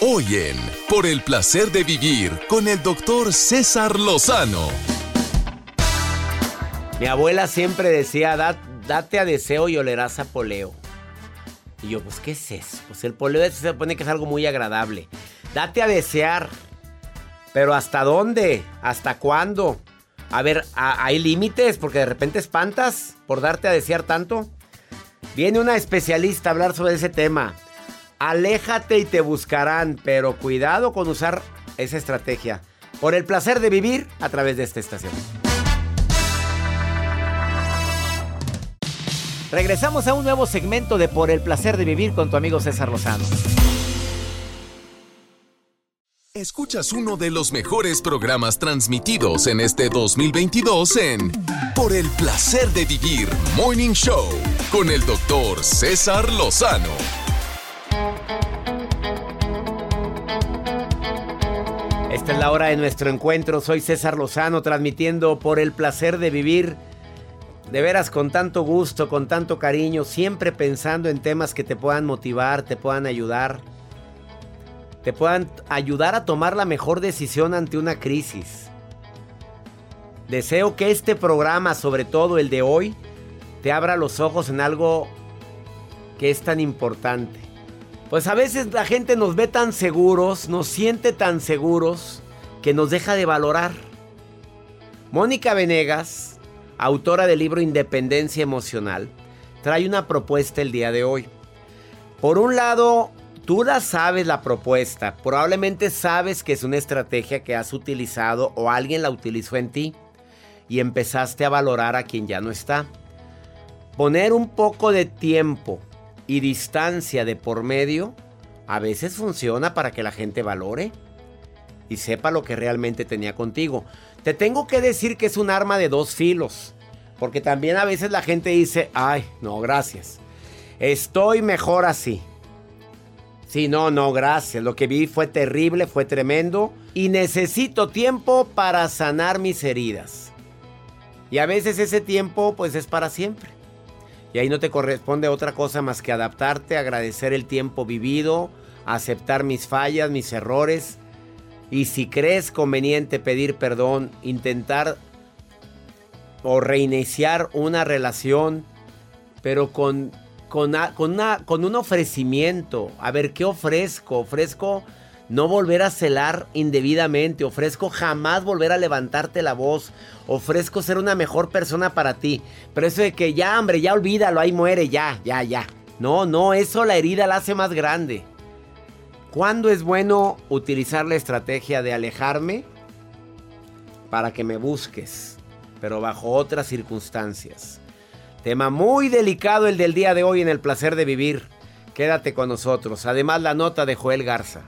Hoy en Por el placer de vivir con el doctor César Lozano. Mi abuela siempre decía, date a deseo y olerás a poleo. Y yo, pues, ¿qué es eso? Pues el poleo se supone que es algo muy agradable. Date a desear. Pero ¿hasta dónde? ¿Hasta cuándo? A ver, ¿hay límites? Porque de repente espantas por darte a desear tanto. Viene una especialista a hablar sobre ese tema. Aléjate y te buscarán, pero cuidado con usar esa estrategia. Por el placer de vivir a través de esta estación. Regresamos a un nuevo segmento de Por el placer de vivir con tu amigo César Lozano. Escuchas uno de los mejores programas transmitidos en este 2022 en Por el placer de vivir Morning Show con el doctor César Lozano. Esta es la hora de nuestro encuentro. Soy César Lozano transmitiendo por el placer de vivir. De veras, con tanto gusto, con tanto cariño, siempre pensando en temas que te puedan motivar, te puedan ayudar, te puedan ayudar a tomar la mejor decisión ante una crisis. Deseo que este programa, sobre todo el de hoy, te abra los ojos en algo que es tan importante. Pues a veces la gente nos ve tan seguros, nos siente tan seguros, que nos deja de valorar. Mónica Venegas, autora del libro Independencia Emocional, trae una propuesta el día de hoy. Por un lado, tú la sabes la propuesta, probablemente sabes que es una estrategia que has utilizado o alguien la utilizó en ti y empezaste a valorar a quien ya no está. Poner un poco de tiempo y distancia de por medio, a veces funciona para que la gente valore y sepa lo que realmente tenía contigo. Te tengo que decir que es un arma de dos filos, porque también a veces la gente dice, ay, no, gracias. Estoy mejor así. Sí, no, no, gracias. Lo que vi fue terrible, fue tremendo y necesito tiempo para sanar mis heridas. Y a veces ese tiempo pues es para siempre. Y ahí no te corresponde otra cosa más que adaptarte, agradecer el tiempo vivido, aceptar mis fallas, mis errores. Y si crees conveniente pedir perdón, intentar o reiniciar una relación, pero con, con, con, con un ofrecimiento. A ver, ¿qué ofrezco? Ofrezco no volver a celar indebidamente, ofrezco jamás volver a levantarte la voz, ofrezco ser una mejor persona para ti. Pero eso de que ya, hombre, ya olvídalo, ahí muere, ya, ya, ya. No, no, eso la herida la hace más grande. ¿Cuándo es bueno utilizar la estrategia de alejarme? Para que me busques, pero bajo otras circunstancias. Tema muy delicado el del día de hoy en el placer de vivir. Quédate con nosotros. Además la nota de Joel Garza.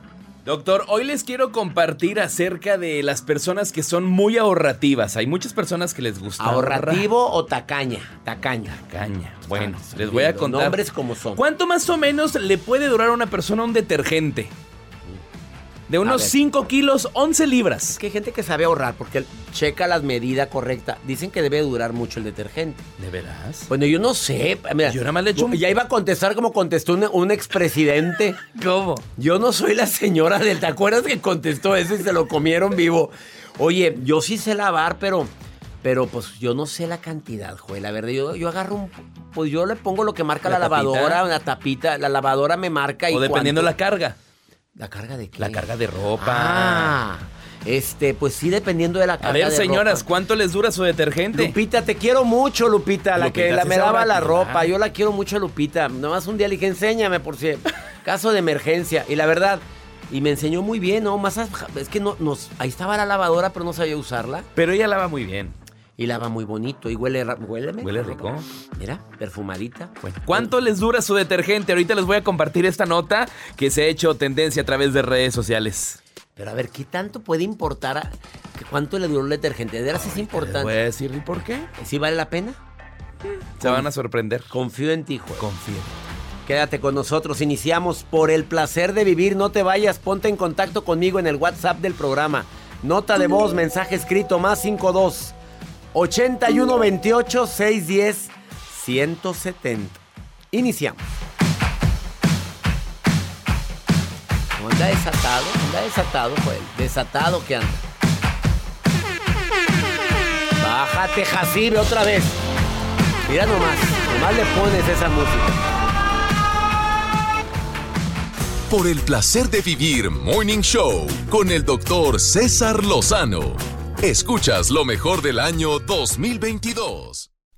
Doctor, hoy les quiero compartir acerca de las personas que son muy ahorrativas. Hay muchas personas que les gusta. ¿Ahorrativo o tacaña? Tacaña. Tacaña. Bueno, les voy a contar. Nombres como son. ¿Cuánto más o menos le puede durar a una persona un detergente? De unos ver. 5 kilos, 11 libras. Es que hay gente que sabe ahorrar porque checa las medidas correctas. Dicen que debe durar mucho el detergente. ¿De veras? Bueno, yo no sé. Mira, Yo nada más le echo un- Ya iba a contestar como contestó un, un expresidente. ¿Cómo? Yo no soy la señora del. ¿Te acuerdas que contestó eso y se lo comieron vivo? Oye, yo sí sé lavar, pero. Pero pues yo no sé la cantidad, Joel. La verdad, yo, yo agarro un. Pues yo le pongo lo que marca la, lavadora, una tapita. La lavadora me marca y. O dependiendo cuánto- la carga. ¿La carga de qué? La carga de ropa. Ah, este, pues sí, dependiendo de la carga A ver, de señoras, ropa. ¿cuánto les dura su detergente? Lupita, te quiero mucho, Lupita, la Lupita, que la- me ahorra la ropa. Yo la quiero mucho, Lupita. Nomás un día le dije, enséñame por si caso de emergencia. Y la verdad, y me enseñó muy bien, ¿no? Más es que no, nos, ahí estaba la lavadora, pero no sabía usarla. Pero ella lava muy bien. Y lava muy bonito y huele, huele, Huele rico. Mira, perfumadita. Bueno, ¿cuánto les dura su detergente? Ahorita les voy a compartir esta nota que se ha hecho tendencia a través de redes sociales. Pero a ver, ¿qué tanto puede importar? a- ¿Cuánto le duró el detergente? ¿De veras es Les voy a importante? decir ¿y por qué? ¿Sí vale la pena? Se van a sorprender. Confío en ti, Joel. Confío. Quédate con nosotros, iniciamos por el placer de vivir, no te vayas, ponte en contacto conmigo en el WhatsApp del programa. Nota de voz, mensaje escrito más 52 81 28 610 170. Iniciamos. Anda desatado, anda desatado, Joel. Desatado que anda. Bájate, Jacibe, otra vez. Mira nomás, nomás le pones esa música. Por el placer de vivir Morning Show con el doctor César Lozano. Escuchas lo mejor del año 2022.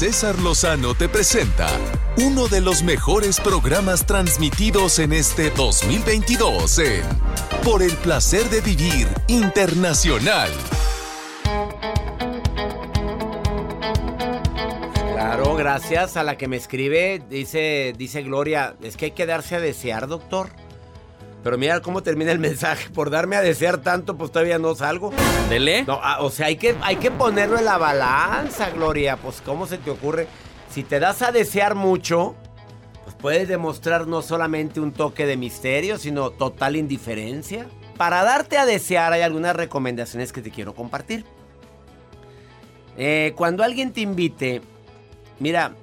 César Lozano te presenta uno de los mejores programas transmitidos en este 2022 en Por el placer de vivir internacional. Claro, gracias a la que me escribe, dice, dice Gloria, es que hay que darse a desear, doctor. Pero mira cómo termina el mensaje, por darme a desear tanto, pues todavía no salgo. Dele. No, ah, o sea, hay que, hay que ponerlo en la balanza, Gloria. Pues, ¿cómo se te ocurre? Si te das a desear mucho, pues puedes demostrar no solamente un toque de misterio, sino total indiferencia. Para darte a desear hay algunas recomendaciones que te quiero compartir. Eh, cuando alguien te invite, mira,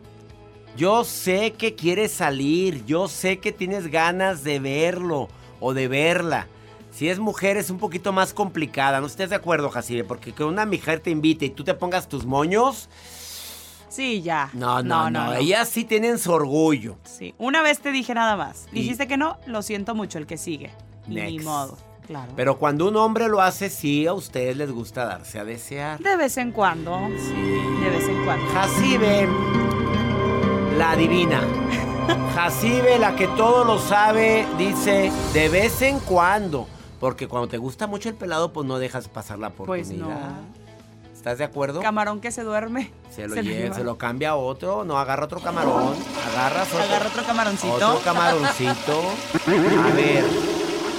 yo sé que quieres salir, yo sé que tienes ganas de verlo o de verla. Si es mujer es un poquito más complicada, ¿no estés de acuerdo, Jacibe? Porque que una mujer te invite y tú te pongas tus moños, Sí, ya. no, no, no, ellas sí tienen su orgullo. Sí. Una vez te dije nada más. Y- Dijiste que no, lo siento mucho, el que sigue. Ni modo. Claro. Pero cuando un hombre lo hace, sí, a ustedes les gusta darse a desear. de vez en cuando. Sí. De vez en cuando. Jacibe, la divina. Jacibe, la que todo lo sabe, dice de vez en cuando. Porque cuando te gusta mucho el pelado, pues no dejas pasar la Pues oportunidad. no. ¿Estás de acuerdo? Camarón que se duerme. Se lo se lleva, se lo cambia a otro, no agarra otro camarón, agarras otro, Agarra otro camaroncito. otro camaroncito. A ver,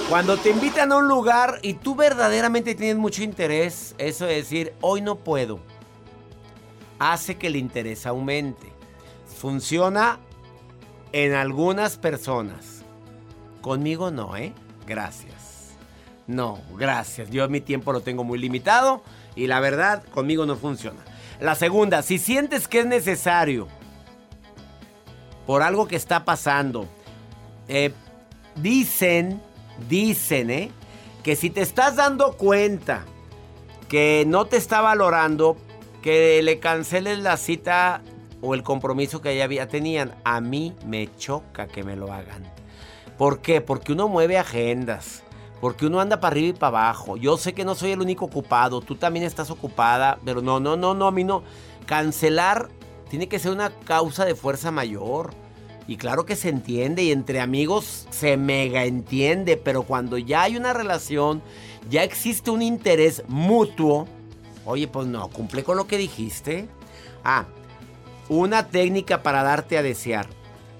cuando te invitan a un lugar y tú verdaderamente tienes mucho interés, eso es decir, hoy no puedo, hace que el interés aumente. Funciona en algunas personas. Conmigo no, ¿eh? Gracias. No, gracias. Yo mi tiempo lo tengo muy limitado y la verdad conmigo no funciona. La segunda, si sientes que es necesario por algo que está pasando, eh, dicen, dicen, ¿eh? que si te estás dando cuenta que no te está valorando, que le canceles la cita o el compromiso que ya tenían. A mí me choca que me lo hagan. ¿Por qué? Porque uno mueve agendas. Porque uno anda para arriba y para abajo. Yo sé que no soy el único ocupado. Tú también estás ocupada. Pero no, no, no, no. A mí no. Cancelar tiene que ser una causa de fuerza mayor. Y claro que se entiende. Y entre amigos se mega entiende. Pero cuando ya hay una relación, ya existe un interés mutuo. Oye, pues no, cumple con lo que dijiste. Ah, una técnica para darte a desear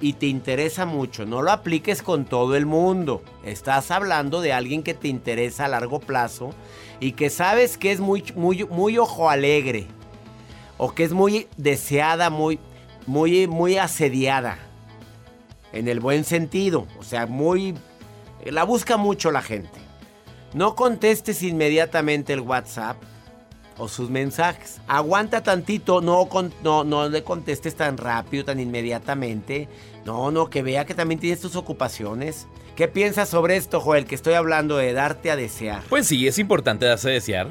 y te interesa mucho, no lo apliques con todo el mundo. Estás hablando de alguien que te interesa a largo plazo y que sabes que es muy, muy, muy ojo alegre o que es muy deseada, muy, muy, muy asediada. En el buen sentido, o sea, muy... La busca mucho la gente. No contestes inmediatamente el WhatsApp o sus mensajes. Aguanta tantito, no, no, no le contestes tan rápido, tan inmediatamente. No, no, que vea que también tienes tus ocupaciones. ¿Qué piensas sobre esto, Joel? Que estoy hablando de darte a desear. Pues sí, es importante darse a desear.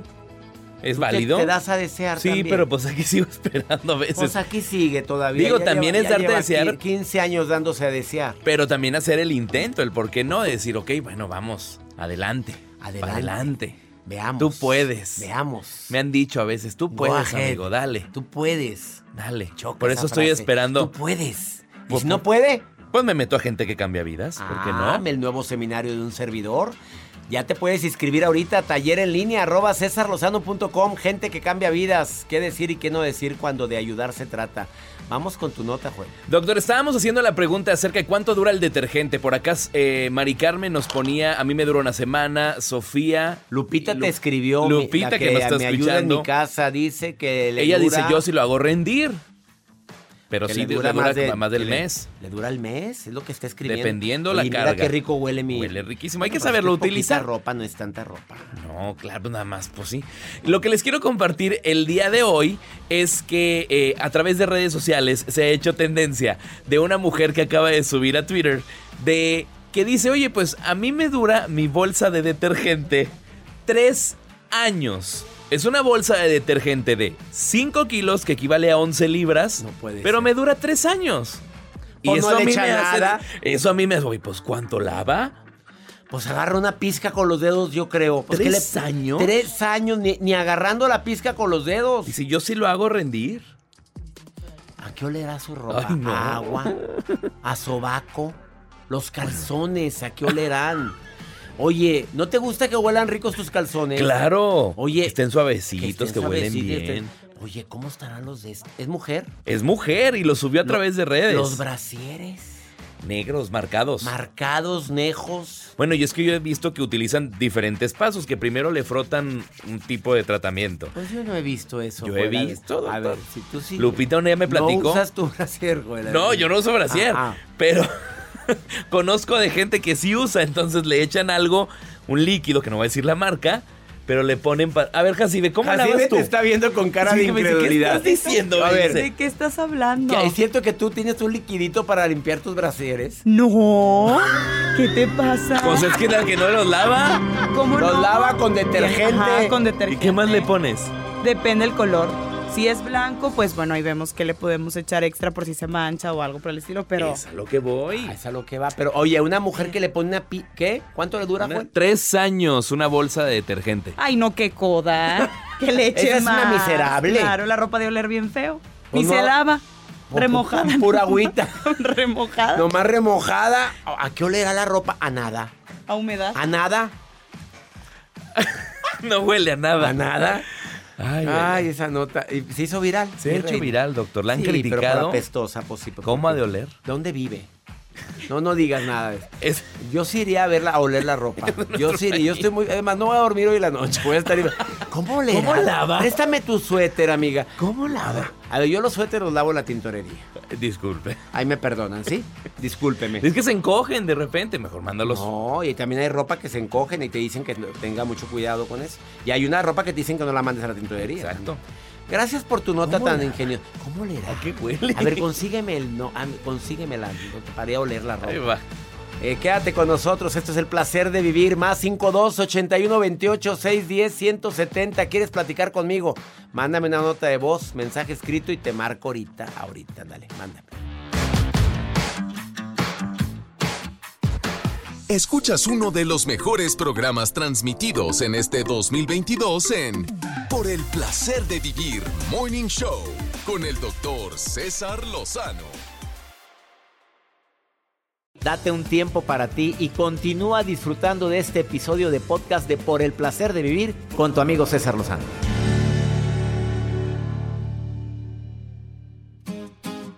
¿Es ¿Tú válido? Te, te das a desear sí, también? pero pues aquí sigo esperando a veces. Pues aquí sigue todavía. Digo, Ya también lleva- es darte a desear. 15 años dándose a desear. Pero también hacer el intento, el por qué no, de decir, ok, bueno, vamos, adelante. Adelante. Adelante. Veamos. Tú puedes. Veamos. Me han dicho a veces, tú puedes, amigo, dale, Tú puedes. dale. Choca Por eso estoy frase. esperando. Tú puedes. ¿Y Pues, si no puede? Pues me meto a gente que cambia vidas, ¿por qué Ah, no? el nuevo seminario de un servidor. Ya te puedes inscribir ahorita, taller en línea, arroba cesarlozano.com, gente que cambia vidas. ¿Qué decir y qué no decir cuando de ayudar se trata? Vamos con tu nota, Juan. Doctor, estábamos haciendo la pregunta acerca de cuánto dura el detergente. Por acá, eh, Mari Carmen nos ponía, a mí me duró una semana, Sofía. Lupita Lu- te escribió, Lupita la que, nos está me ayuda en mi casa, dice que le Ella dura- dice, yo sí lo hago rendir. Pero que sí, le le dura, más, de- del que le- mes. Le dura el mes, es lo que está escribiendo. Dependiendo la mira carga. qué rico huele mi... Huele riquísimo. Hay que Bueno, saberlo es poquita utilizar. ropa, no es tanta ropa. No, claro, nada más, pues sí. Lo que les quiero compartir el día de hoy es que eh, a través de redes sociales se ha hecho tendencia de una mujer que acaba de subir a Twitter de que dice, oye, pues a mí me dura mi bolsa de detergente tres años. Es una bolsa de detergente de 5 kilos que equivale a 11 libras, No puede pero ser. me dura tres años. Y no eso a le mí me hace- nada. eso a mí me hace, oye, pues ¿cuánto lava? Pues agarra una pizca con los dedos, yo creo. Pues, ¿qué ¿Tres años? Tres años, ni, ni agarrando la pizca con los dedos. Dice, yo sí lo hago rendir. ¿A qué olerá su ropa? Ay, no. A agua, a sobaco, los calzones, ¿a qué olerán? Oye, ¿no te gusta que huelan ricos tus calzones? Claro. Oye, que estén suavecitos, que, estén huelen bien. estén- Oye, ¿cómo estarán los de este? ¿Es mujer? Es mujer y lo subió a Lo- través de redes. Los brasieres, Negros, marcados. marcados, nejos. bueno, y es que yo he visto que utilizan diferentes pasos, que primero le frotan un tipo de tratamiento. Pues yo no he visto eso. Yo he fuera de- visto, A ver, si tú sí. Lupita un día me platicó. No usas tu brasier, güey. No, yo no uso brasier, Ajá. pero conozco de gente que sí usa, entonces le echan algo, un líquido, que no voy a decir la marca, pero le ponen... pa- A ver, Jacibe, ¿cómo Jacibe lavas tú? te está viendo con cara Sí, de dice, ¿qué incredulidad. estás diciendo? A ver. ¿De qué estás hablando? ¿que ¿es cierto que tú tienes un liquidito para limpiar tus brasieres? No. ¿Qué te pasa? Pues es que la que no los lava. ¿Cómo Los no? lava con detergente. Ajá, con ¿Y qué más le pones? Depende el color. Si es blanco, pues bueno, ahí vemos que le podemos echar extra por si se mancha o algo por el estilo, pero Es a lo que voy. Ah, es a lo que va. Pero, oye, una mujer que le pone una pi... ¿Qué? ¿Cuánto le dura, Una- Juan? tres años una bolsa de detergente. ay, no qué coda. Que le eche Esa es una más. miserable. Claro, la ropa de oler bien feo. Pues Ni no. se lava. Remojada. pu- pura agüita. remojada. Nomás remojada. ¿A qué olerá la ropa? A nada. A humedad. ¿A nada? No huele a nada. ¿A nada? Ay, ay, esa nota. ¿Y ¿Se hizo viral? Se ha hecho viral, doctor. La han Sí, pero por criticado. apestosa, pues sí. ¿Cómo ha de oler? ¿Dónde vive? No, no digas nada. Es- Yo sí iría a verla, a oler la ropa. Yo sí iría. Yo estoy muy. Además, no voy a dormir hoy la noche. Voy a estar. ¿Cómo olerá? ¿Cómo lava? Préstame tu suéter, amiga. ¿Cómo lava? A ver, yo los suéteres los lavo en la tintorería. Disculpe. Ahí me perdonan, ¿sí? Discúlpeme. Es que se encogen de repente. Mejor mándalos. No, y también hay ropa que se encogen y te dicen que tenga mucho cuidado con eso. Y hay una ropa que te dicen que no la mandes a la tintorería. Exacto. Gracias por tu nota ¿Cómo tan ingeniosa. ¿Cómo le ¿A qué huele? A ver, consígueme el no, ah, consígueme la para a oler la ropa. Ahí va. Eh, quédate con nosotros, esto es el placer de vivir. Más 52 81 28 610 170. ¿Quieres platicar conmigo? Mándame una nota de voz, mensaje escrito y te marco ahorita. Ahorita, dale, mándame. Escuchas uno de los mejores programas transmitidos en este 2022 en Por el placer de vivir Morning Show con el doctor César Lozano. Date un tiempo para ti y continúa disfrutando de este episodio de podcast de Por el placer de vivir con tu amigo César Lozano.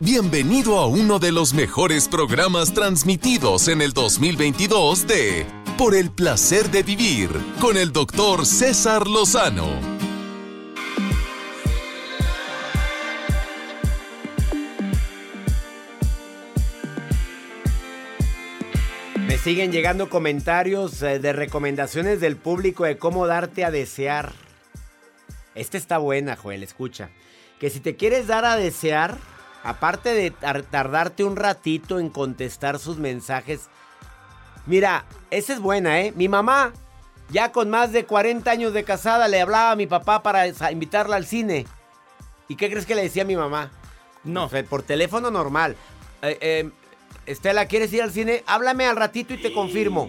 Bienvenido a uno de los mejores programas transmitidos en el 2022 de Por el placer de vivir con el doctor César Lozano. Me siguen llegando comentarios eh, de recomendaciones del público de cómo darte a desear. Esta está buena, Joel, escucha. Que si te quieres dar a desear, aparte de tar- tardarte un ratito en contestar sus mensajes, mira, esa es buena, ¿eh? Mi mamá, ya con más de 40 años de casada, le hablaba a mi papá para invitarla al cine. ¿Y qué crees que le decía a mi mamá? No. O sea, por teléfono normal. Eh, eh, Estela, ¿quieres ir al cine? Háblame al ratito y te confirmo.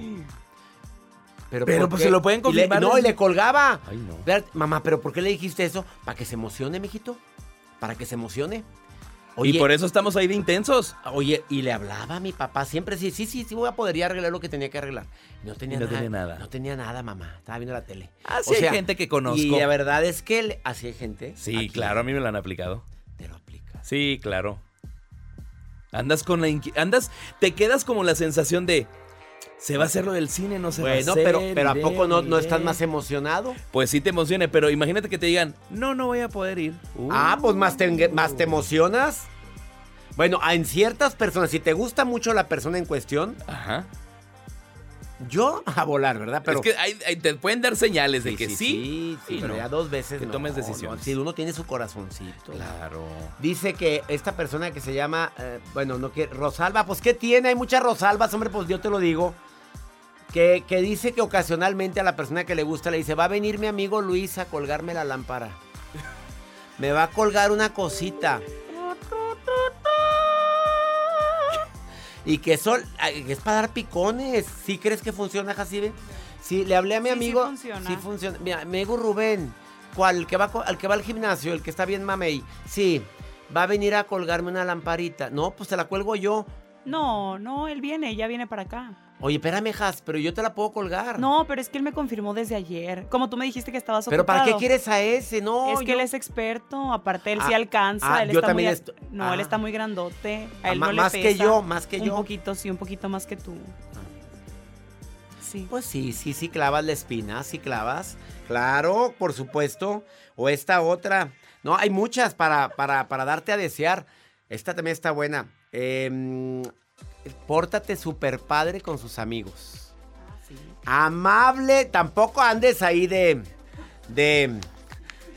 Pero, ¿por pues qué? se lo pueden Y le- confirmar. no, y le colgaba. Ay, no. Mamá, ¿pero por qué le dijiste eso? Para que se emocione, mijito. Para que se emocione. Y por eso estamos ahí de intensos. Oye, y le hablaba a mi papá siempre, sí, sí, sí, sí, voy a poder arreglar lo que tenía que arreglar. No tenía no nada. tenía nada. No tenía nada, mamá. Estaba viendo la tele. Así hay gente que conozco. Y la verdad es que así hay gente. Sí, Aquí claro, a mí me lo han aplicado. Te lo aplicas. Sí, claro. Andas con la inqui- andas, te quedas como la sensación de se va a hacer lo del cine, no se va a Bueno, hacer. pero, pero ¿a poco no, no estás más emocionado? Pues sí te emociona, pero imagínate que te digan, no, no voy a poder ir. Uh, Ah, pues más te, más te emocionas. Bueno, en ciertas personas, si te gusta mucho la persona en cuestión, Ajá. yo a volar, ¿verdad? Pero es que hay- hay- te pueden dar señales de que sí. sí, sí, y pero no. ya dos veces Que no, tomes no, decisiones. Si uno tiene su corazoncito. Claro. Dice que esta persona que se llama, eh, bueno, no quiere, Rosalba, pues ¿qué tiene? Hay muchas Rosalbas, hombre, pues yo te lo digo. Que, que dice que ocasionalmente a la persona que le gusta le dice, va a venir mi amigo Luis a colgarme la lámpara. Me va a colgar una cosita. Y que eso que es para dar picones. ¿Sí crees que funciona, Jacibe? Sí, le hablé a mi Sí, sí amigo. funciona. Sí funciona. Mi amigo Rubén. ¿Cuál? Que va, al que va al gimnasio, el que está bien mamey. Sí, va a venir a colgarme una lamparita. No, pues te la cuelgo yo. No, no, él viene, ya viene para acá. Oye, espérame, Jas, pero yo te la puedo colgar. No, pero es que él me confirmó desde ayer. Como tú me dijiste que estabas ¿Pero ocupado. para qué quieres a ese? No, Es que yo- él es experto, aparte él sí Ah, alcanza, ah, él yo está también muy esto- No, él ah. está muy grandote, a Ah, él no le más que pesa. yo, más que yo. Un poquito, sí, un poquito más que tú. Sí. Pues sí, sí, sí clavas la espina, sí clavas. Claro, por supuesto. O esta otra. No, hay muchas para, para, para darte a desear. Esta también está buena. Em, pórtate super padre con sus amigos. Amable, tampoco andes ahí de. de.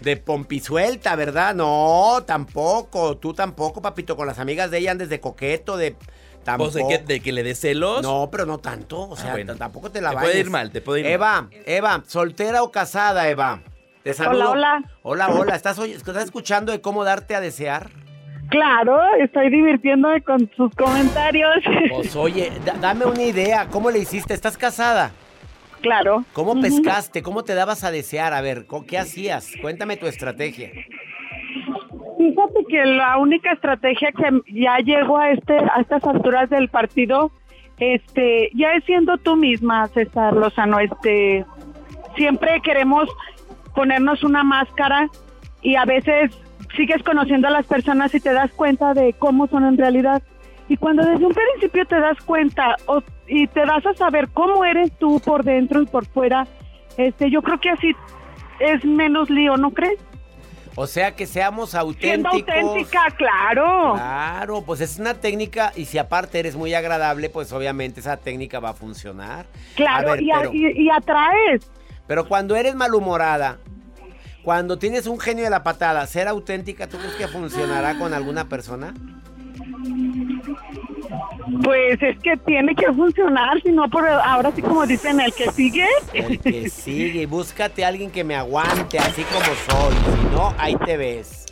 de pompisuelta, ¿verdad? No, tampoco. Tú tampoco, papito. Con las amigas de ella andes de coqueto, de. Tampoco. Pues de que, de que le des celos. No, pero no tanto. O Ah, sea, bueno. tampoco te la Te vayas. puede ir mal, te puede ir Eva, Eva, ¿soltera o casada, Eva? Te saludo. hola. Hola, hola. ¿Estás, oy- ¿Estás escuchando de cómo darte a desear? Claro, estoy divirtiéndome con sus comentarios. Pues oye, da- dame una idea. ¿Cómo le hiciste? ¿Estás casada? claro. ¿Cómo pescaste? ¿Cómo te dabas a desear? A ver, ¿co- ¿qué hacías? Cuéntame tu estrategia. Fíjate que la única estrategia que ya llego a este a estas alturas del partido, este, ya es siendo tú misma, César Lozano, este, siempre queremos ponernos una máscara y a veces sigues conociendo a las personas y te das cuenta de cómo son en realidad. Y cuando desde un principio te das cuenta o- y te das a saber cómo eres tú por dentro y por fuera, este, yo creo que así es menos lío, ¿no crees? O sea, que seamos Siendo auténticos. auténtica, claro. Claro, pues es una técnica y si aparte eres muy agradable, pues obviamente esa técnica va a funcionar. Claro, A ver, y, a- pero- y- y atraes. Pero cuando eres malhumorada, cuando tienes un genio de la patada, ser auténtica, ¿tú crees que funcionará con alguna persona? Pues es que tiene que funcionar, si no, por ahora sí como dicen, el que sigue. El que sigue, búscate a alguien que me aguante así como soy, si no, ahí te ves.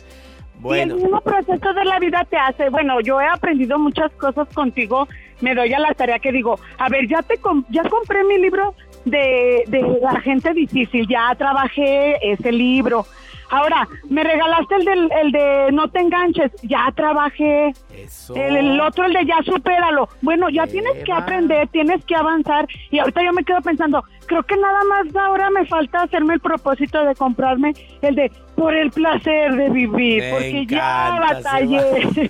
Bueno. Y el mismo proceso de la vida te hace, bueno, yo he aprendido muchas cosas contigo, me doy a la tarea que digo, a ver, ya te ya compré mi libro de, de la gente difícil, ya trabajé ese libro, Ahora, me regalaste el, del, el de no te enganches, ya trabajé. Eso. El, otro, el de ya supéralo. Bueno, ya tienes que aprender, tienes que avanzar. Y ahorita yo me quedo pensando, creo que nada más ahora me falta hacerme el propósito de comprarme el de por el placer de vivir, porque ya batallé.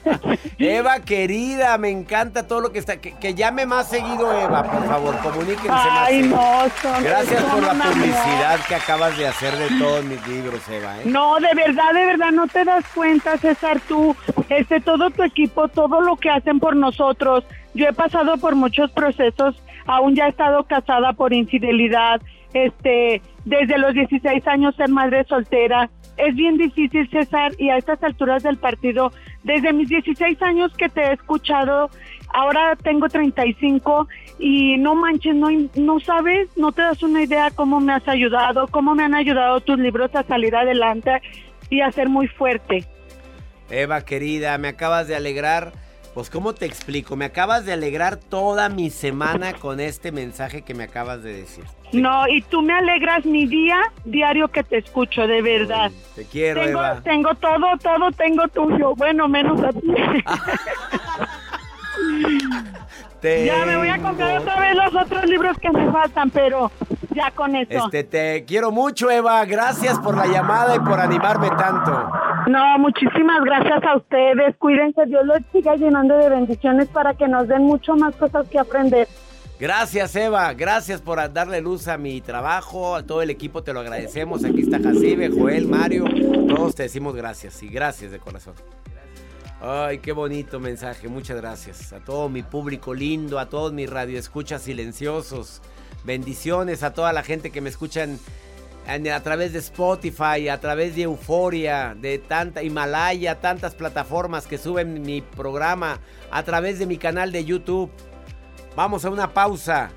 Eva. querida, me encanta todo lo que está. Que, llame más seguido, Eva, por favor, comuníquense Ay, más. No, Gracias por la publicidad que acabas de hacer de todos mis libros, Eva. ¿eh? No, de verdad, de verdad, no te das cuenta, César, tú, este, todo tu equipo, todo lo que hacen por nosotros. Yo he pasado por muchos procesos, aún ya he estado casada por infidelidad, este, desde los 16 años ser madre soltera. Es bien difícil, César, y a estas alturas del partido, desde mis 16 años que te he escuchado, ahora tengo 35 y no manches, no, no sabes, no te das una idea cómo me has ayudado, cómo me han ayudado tus libros a salir adelante y a ser muy fuerte. Eva, querida, me acabas de alegrar. Pues, ¿cómo te explico? Me acabas de alegrar toda mi semana con este mensaje que me acabas de decir. No, y tú me alegras mi día diario que te escucho, de verdad. te quiero, tengo, Eva. Tengo todo, todo tengo tuyo. Bueno, menos a ti. Ya me voy a comprar otra vez los otros libros que me faltan, pero ya con eso. Este, te quiero mucho, Eva. Gracias por la llamada y por animarme tanto. No, muchísimas gracias a ustedes. Cuídense, Dios los siga llenando de bendiciones para que nos den mucho más cosas que aprender. Gracias, Eva. Gracias por darle luz a mi trabajo. A todo el equipo te lo agradecemos. Aquí está Jacibe, Joel, Mario. Todos te decimos gracias y gracias de corazón. Ay, qué bonito mensaje. Muchas gracias. A todo mi público lindo, a todos mis radioescuchas silenciosos. Bendiciones a toda la gente que me escuchan a través de Spotify, a través de Euforia, de tanta Himalaya, tantas plataformas que suben mi programa, a través de mi canal de YouTube. Vamos a una pausa.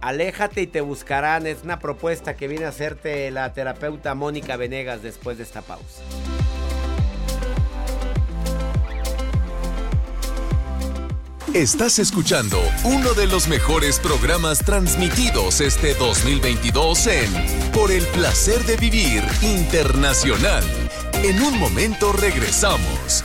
Aléjate y te buscarán. Es una propuesta que viene a hacerte la terapeuta Mónica Venegas después de esta pausa. Estás escuchando uno de los mejores programas transmitidos este 2022 en Por el placer de vivir internacional. En un momento regresamos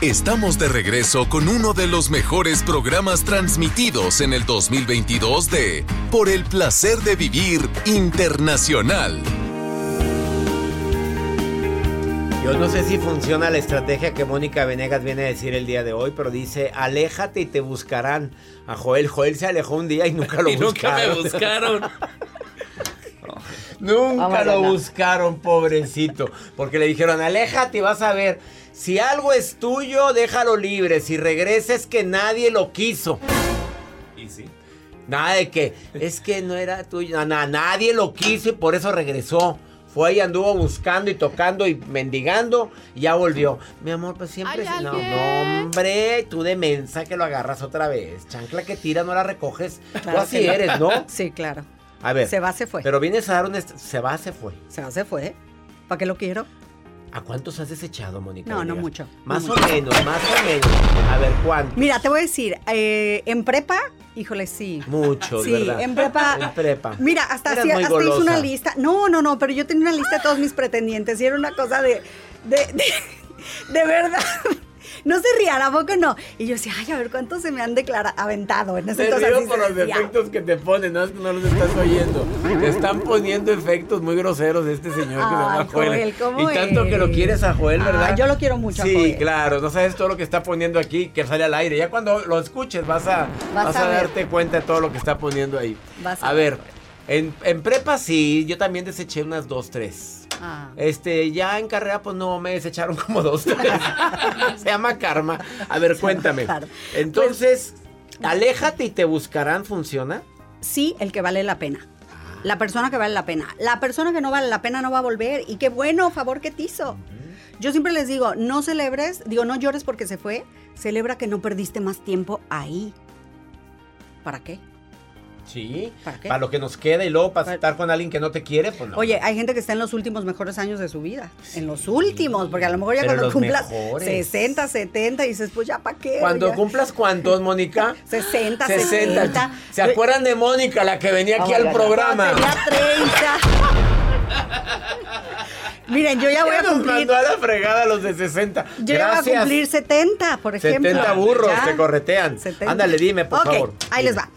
Estamos de regreso con uno de los mejores programas transmitidos en el 2022 de Por el placer de vivir internacional. Yo no sé si funciona la estrategia que Mónica Venegas viene a decir el día de hoy, pero dice, aléjate y te buscarán. A Joel, Joel se alejó un día y nunca lo y buscaron. Nunca me buscaron. nunca lo buscaron, pobrecito. Porque le dijeron, aléjate y vas a ver. Si algo es tuyo, déjalo libre. Si regreses, que nadie lo quiso. ¿Y sí? Nada de que, es que no era tuyo. nadie lo quiso y por eso regresó. Fue y anduvo buscando y tocando y mendigando y ya volvió. Mi amor, pues siempre... No, no, hombre, tú de mensa que lo agarras otra vez. Chancla que tira, no la recoges. tú así eres, ¿no? Sí, claro. A ver. Se va, se fue. Pero vienes a dar un... Se va, se fue. Se va, se fue. ¿Para qué lo quiero? ¿A cuántos has desechado, Mónica? No, no mucho, Más no o mucho. menos, más o menos. A ver, ¿cuántos? Mira, te voy a decir, eh, en prepa, híjole, sí. Muchos, Sí, ¿verdad? en prepa. En prepa. Mira, hasta, hacía- hasta hice una lista. No, no, no, pero yo tenía una lista de todos mis pretendientes y era una cosa de. de, de, de verdad. No se rían, ¿a poco no? Y yo decía, ay, a ver cuántos se me han declarado, aventado. En ese entonces río por los decía. efectos que te ponen, no es que no los estás oyendo. Te están poniendo efectos muy groseros de este señor que se llama Ay, Joel. ¿cómo y tanto que lo eres? quieres a Joel, ¿verdad? Ah, yo lo quiero mucho a Sí, Joel. claro, no sabes todo lo que está poniendo aquí, que sale al aire. Ya cuando lo escuches vas a, Vas vas a a, ver. darte cuenta de todo lo que está poniendo ahí. Vas a a ver, en, en prepa sí, yo también deseché unas dos, tres. Ah. Este, ya en carrera, pues no, me desecharon como dos, tres. Se llama karma. A ver, cuéntame. Claro. Entonces, aléjate y te buscarán, ¿funciona? sí el que vale la pena. La persona que vale la pena. La persona que no vale la pena no va a volver. Y qué bueno favor que te hizo. Yo siempre les digo, no celebres, digo, no llores porque se fue, celebra que no perdiste más tiempo ahí. ¿Para qué? Sí. ¿Para qué? Para lo que nos queda y luego para Para- estar con alguien que no te quiere, pues no. Oye, hay gente que está en los últimos mejores años de su vida. En los últimos, porque a lo mejor ya Pero cuando los cumplas mejores. 60, 70, dices, pues ya para qué. Cuando Ya. cumplas cuántos, Mónica? 60, 60. 70. ¿Se acuerdan de Mónica, la que venía aquí Oh, al God. programa? Tenía 30. Miren, yo ya voy a Ya nos cumplir. mandó a la fregada a los de 60. Yo ya voy a Gracias. cumplir 70, por ejemplo. 70 burros Ya. te corretean. 70. Ándale, dime, por Ok, favor. Ahí Dime. les va.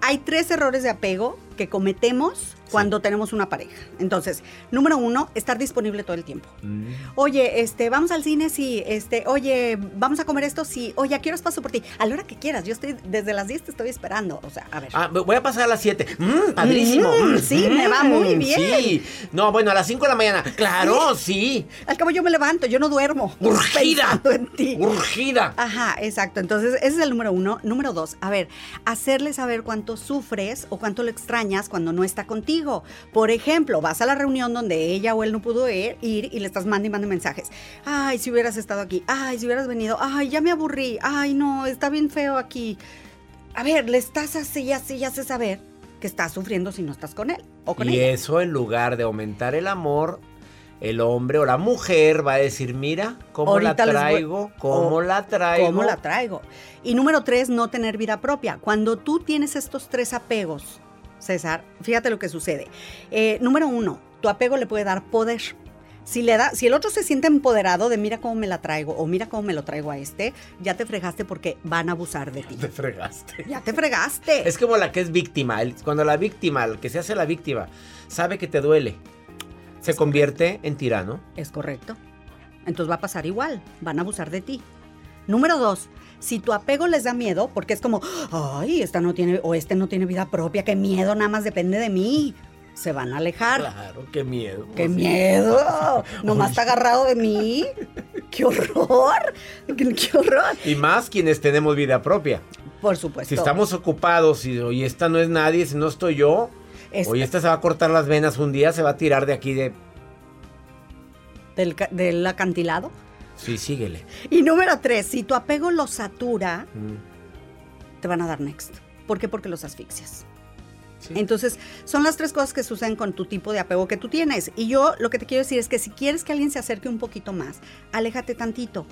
Hay tres errores de apego que cometemos cuando tenemos una pareja. Entonces, número uno, estar disponible todo el tiempo. Mm. Oye, este, vamos al cine, sí. Este, oye, vamos a comer esto, sí. Oye, ¿a qué horas paso por ti? A la hora que quieras. Yo estoy, desde las 10 te estoy esperando. O sea, a ver. Ah, voy a pasar a las 7. Mm, padrísimo. Mm, Mm, sí, me va muy bien. Sí. No, bueno, a las 5 de la mañana. Claro, sí. Al cabo yo me levanto, yo no duermo. Urgida. pensando en ti. Urgida. Ajá, exacto. Entonces, ese es el número uno. Número dos, a ver, hacerle saber cuánto sufres o cuánto lo extrañas cuando no está contigo. Por ejemplo, vas a la reunión donde ella o él no pudo ir, ir y le estás mandando y mandando mensajes. Ay, si hubieras estado aquí. Ay, si hubieras venido. Ay, ya me aburrí. Ay, no, está bien feo aquí. A ver, le estás así y así y hace saber que estás sufriendo si no estás con él o con Y ella. eso en lugar de aumentar el amor, el hombre o la mujer va a decir, mira, cómo Ahorita la traigo, cómo la traigo. ¿Cómo la traigo? Y número tres, no tener vida propia. Cuando tú tienes estos tres apegos, César, fíjate lo que sucede. Eh, número uno, tu apego le puede dar poder. Si, le da, si el otro se siente empoderado de mira cómo me la traigo o mira cómo me lo traigo a este, ya te fregaste porque van a abusar de ti. Te fregaste. Ya te fregaste. Es como la que es víctima. el- Cuando la víctima, el que se hace la víctima, sabe que te duele, se convierte en tirano. Es correcto. Entonces va a pasar igual, van a abusar de ti. Número dos, si tu apego les da miedo, porque es como, ay, esta no tiene, o este no tiene vida propia, qué miedo, nada más depende de mí. Se van a alejar. Claro, qué miedo. ¡Qué sí. miedo! Nomás está agarrado de mí. ¡Qué horror! ¡Qué, qué horror! Y más quienes tenemos vida propia. Por supuesto. Si estamos ocupados y esta no es nadie, si no estoy yo, Es- hoy esta se va a cortar las venas un día, se va a tirar de aquí de... del acantilado. Sí, síguele. Y número tres, si tu apego los satura, Mm, te van a dar next. ¿Por qué? Porque los asfixias. sí. Entonces, son las tres cosas que suceden con tu tipo de apego que tú tienes. Y yo lo que te quiero decir es que si quieres que alguien se acerque un poquito más, aléjate tantito.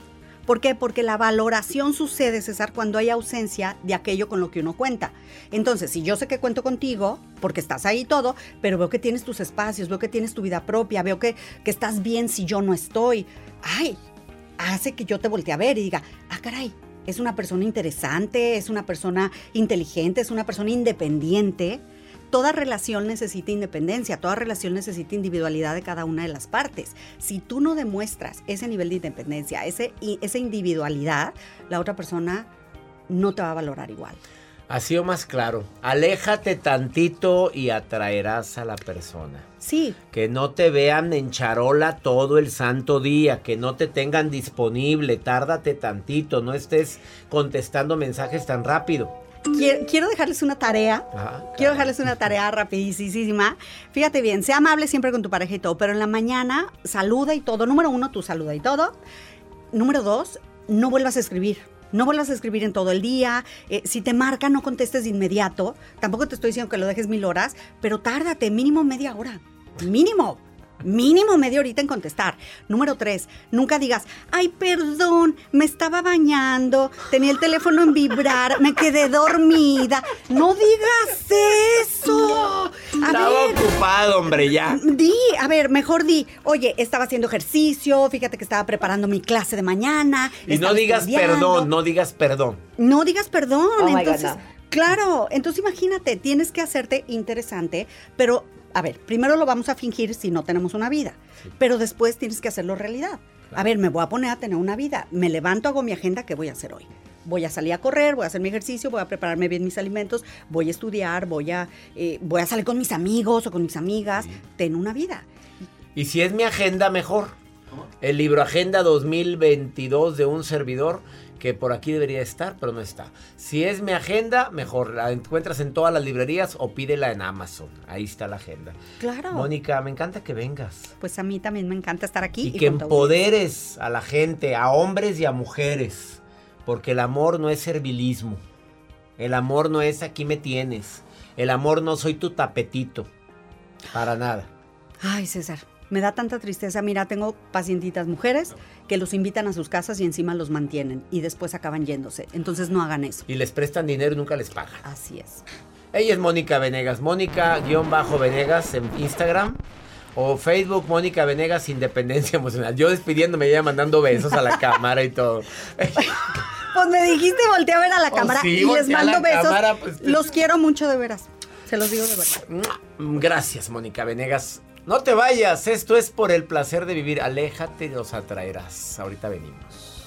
¿Por qué? Porque la valoración sucede, César, cuando hay ausencia de aquello con lo que uno cuenta. Entonces, si yo sé que cuento contigo, porque estás ahí todo, pero veo que tienes tus espacios, veo que tienes tu vida propia, veo que, que estás bien si yo no estoy, ay, hace que yo te voltee a ver y diga, ah, caray, es una persona interesante, es una persona inteligente, es una persona independiente. Toda relación necesita independencia, toda relación necesita individualidad de cada una de las partes. Si tú no demuestras ese nivel de independencia, ese, esa individualidad, la otra persona no te va a valorar igual. Ha sido más claro. Aléjate tantito y atraerás a la persona. Sí, Que no te vean en charola todo el santo día, que no te tengan disponible, tárdate tantito, no estés contestando mensajes tan rápido. quiero, quiero dejarles una tarea Ajá, Quiero dejarles una tarea rapidísima. Fíjate bien, sea amable siempre con tu pareja y todo, pero en la mañana saluda y todo. Número uno, tú saluda y todo. Número dos, no vuelvas a escribir. No vuelvas a escribir en todo el día. Eh, si te marca, no contestes de inmediato. Tampoco te estoy diciendo que lo dejes mil horas, pero tárdate, mínimo media hora. Mínimo. Mínimo media horita en contestar. Número tres, nunca digas, ay, perdón, me estaba bañando, tenía el teléfono en vibrar, me quedé dormida. No digas eso. A Estaba ver, ocupado, hombre, ya. Di, a ver, mejor di, oye, estaba haciendo ejercicio, fíjate que estaba preparando mi clase de mañana. Y no digas estudiando". perdón, no digas perdón. No digas perdón. Oh God, entonces, no. claro, entonces imagínate, tienes que hacerte interesante, pero a ver, primero lo vamos a fingir si no tenemos una vida, pero después tienes que hacerlo realidad. A ver, me voy a poner a tener una vida, me levanto, hago mi agenda, ¿qué voy a hacer hoy? Voy a salir a correr, voy a hacer mi ejercicio, voy a prepararme bien mis alimentos, voy a estudiar, voy a, eh, voy a salir con mis amigos o con mis amigas. Ten una vida. Y si es mi agenda, mejor. El libro Agenda 2022 de un servidor que por aquí debería estar, pero no está. Si es mi agenda, mejor. La encuentras en todas las librerías o pídela en Amazon. Ahí está la agenda. Claro. Mónica, me encanta que vengas. Pues a mí también me encanta estar aquí. Y, que empoderes a la gente, a hombres y a mujeres. Porque el amor no es servilismo. El amor no es aquí me tienes. El amor no soy tu tapetito. Para nada. Ay, César, me da tanta tristeza. Mira, tengo pacientitas mujeres que los invitan a sus casas y encima los mantienen y después acaban yéndose. Entonces no hagan eso. Y les prestan dinero y nunca les pagan. Así es. Ella es Mónica Venegas. Mónica-Venegas en Instagram. O Facebook, Mónica Venegas, Independencia Emocional. Yo despidiéndome, ella mandando besos a la cámara y todo. Pues me dijiste volteé a ver a la Oh, cámara sí, y les mando besos. cámara, pues, Los quiero mucho de veras. Se los digo de verdad. Gracias, Mónica Venegas. No te vayas, esto es por el placer de vivir. Aléjate y los atraerás. Ahorita venimos.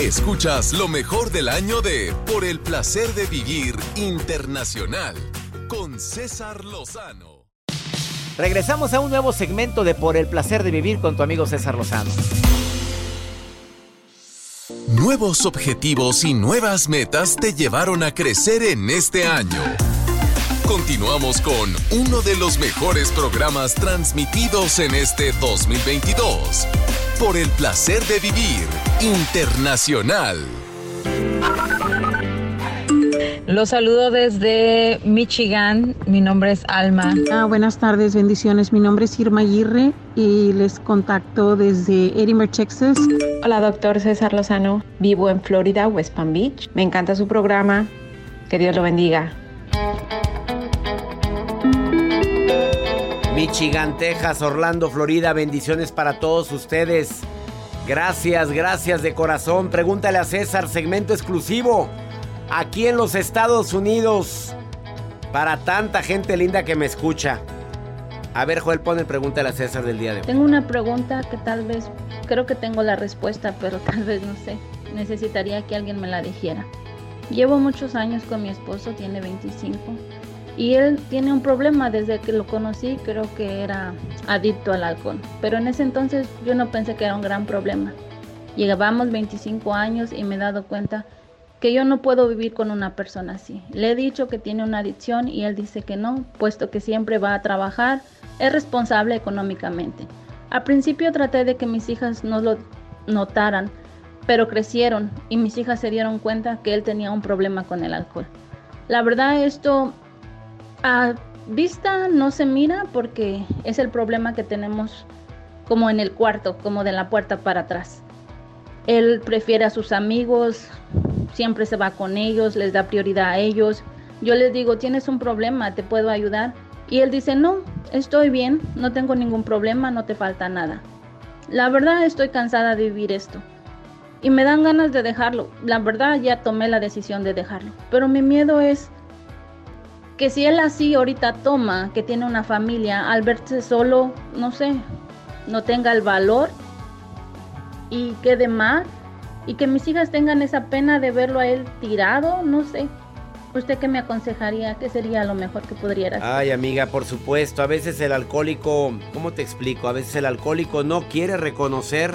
Escuchas lo mejor del año de Por el placer de vivir internacional con César Lozano. Regresamos a un nuevo segmento de Por el placer de vivir con tu amigo César Lozano. Nuevos objetivos y nuevas metas te llevaron a crecer en este año. Continuamos con uno de los mejores programas transmitidos en este 2022. Por el placer de vivir internacional. Los saludo desde Michigan. Mi nombre es Alma. Ah, buenas tardes, bendiciones. Mi nombre es Irma Aguirre y les contacto desde Edinburgh, Texas. Hola, doctor César Lozano. Vivo en Florida, West Palm Beach. Me encanta su programa. Que Dios lo bendiga. Michigan, Texas, Orlando, Florida, bendiciones para todos ustedes. Gracias, gracias de corazón. Pregúntale a César, segmento exclusivo. Aquí en los Estados Unidos. Para tanta gente linda que me escucha. A ver, Joel, pon el pregúntale a César del día de hoy. Tengo una pregunta que tal vez, creo que tengo la respuesta, pero tal vez no sé. Necesitaría que alguien me la dijera. Llevo muchos años con mi esposo, tiene 25, y él tiene un problema desde que lo conocí, creo que era adicto al alcohol. Pero en ese entonces yo no pensé que era un gran problema. Llevábamos 25 años y me he dado cuenta que yo no puedo vivir con una persona así. Le he dicho que tiene una adicción y él dice que no, puesto que siempre va a trabajar, es responsable económicamente. Al principio traté de que mis hijas no lo notaran, pero crecieron y mis hijas se dieron cuenta que él tenía un problema con el alcohol. La verdad esto a vista no se mira porque es el problema que tenemos como en el cuarto, como de la puerta para atrás. Él prefiere a sus amigos, siempre se va con ellos, les da prioridad a ellos. Yo les digo, tienes un problema, te puedo ayudar. Y él dice, no, estoy bien, no tengo ningún problema, no te falta nada. La verdad estoy cansada de vivir esto. Y me dan ganas de dejarlo. La verdad ya tomé la decisión de dejarlo. Pero mi miedo es que si él así ahorita toma, que tiene una familia, al verse solo, no sé, no tenga el valor y quede mal y que mis hijas tengan esa pena de verlo a él tirado, no sé. ¿Usted qué me aconsejaría? ¿Qué sería lo mejor que podría hacer? Ay, amiga, por supuesto. A veces el alcohólico, ¿cómo te explico? A veces el alcohólico no quiere reconocer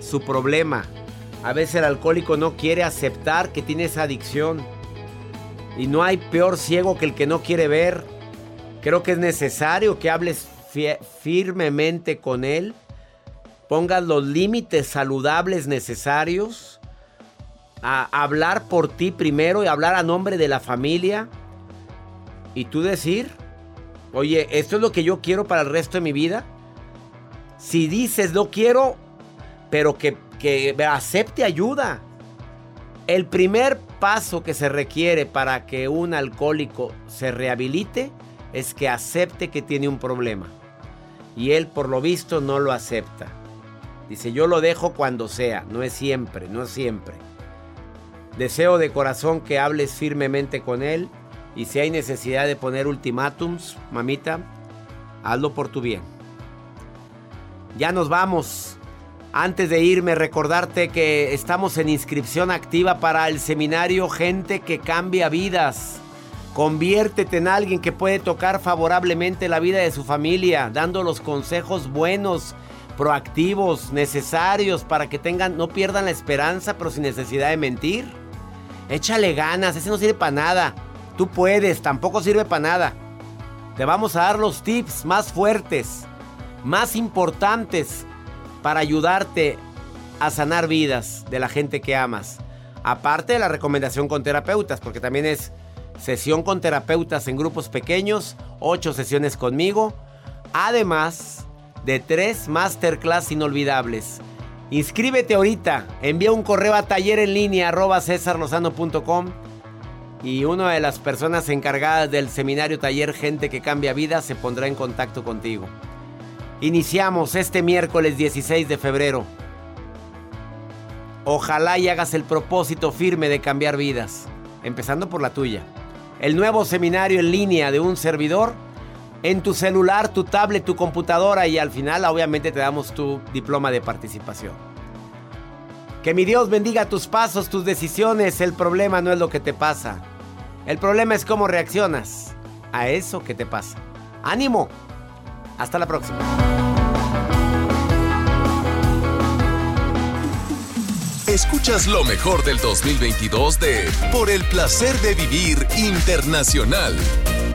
su problema. A veces el alcohólico no quiere aceptar que tiene esa adicción. Y no hay peor ciego que el que no quiere ver. Creo que es necesario que hables firmemente con él. Pongas los límites saludables necesarios. A hablar por ti primero y hablar a nombre de la familia. Y tú decir, oye, esto es lo que yo quiero para el resto de mi vida. Si dices, no quiero, pero que, que acepte ayuda. El primer paso que se requiere para que un alcohólico se rehabilite es que acepte que tiene un problema. Y él por lo visto no lo acepta. Dice, yo lo dejo cuando sea, no es siempre, no es siempre. Deseo de corazón que hables firmemente con él y si hay necesidad de poner ultimátums, mamita, hazlo por tu bien. Ya nos vamos. Antes de irme, recordarte que estamos en inscripción activa para el seminario Gente que cambia vidas. Conviértete en alguien que puede tocar favorablemente la vida de su familia, dando los consejos buenos, proactivos, necesarios para que tengan, no pierdan la esperanza, pero sin necesidad de mentir. Échale ganas, ese no sirve para nada. Tú puedes, tampoco sirve para nada. Te vamos a dar los tips más fuertes, más importantes para ayudarte a sanar vidas de la gente que amas. Aparte de la recomendación con terapeutas, porque también es sesión con terapeutas en grupos pequeños, ocho sesiones conmigo, además de tres masterclass inolvidables. Inscríbete ahorita, envía un correo a taller en línea arroba y una de las personas encargadas del seminario taller Gente que cambia vida se pondrá en contacto contigo. Iniciamos este miércoles 16 de febrero. Ojalá y hagas el propósito firme de cambiar vidas, empezando por la tuya el nuevo seminario en línea de un servidor en tu celular, tu tablet, tu computadora y al final obviamente te damos tu diploma de participación. Que mi Dios bendiga tus pasos, tus decisiones. El problema no es lo que te pasa. El problema es cómo reaccionas a eso que te pasa. Ánimo. Hasta la próxima. Escuchas lo mejor del 2022 de Por el placer de vivir internacional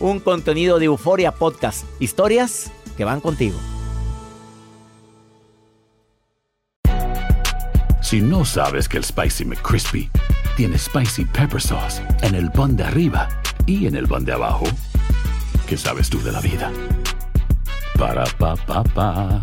Un contenido de Euforia Podcast, historias que van contigo. Si no sabes que el Spicy McCrispy tiene Spicy Pepper Sauce en el pan de arriba y en el pan de abajo, ¿qué sabes tú de la vida? Para pa pa pa.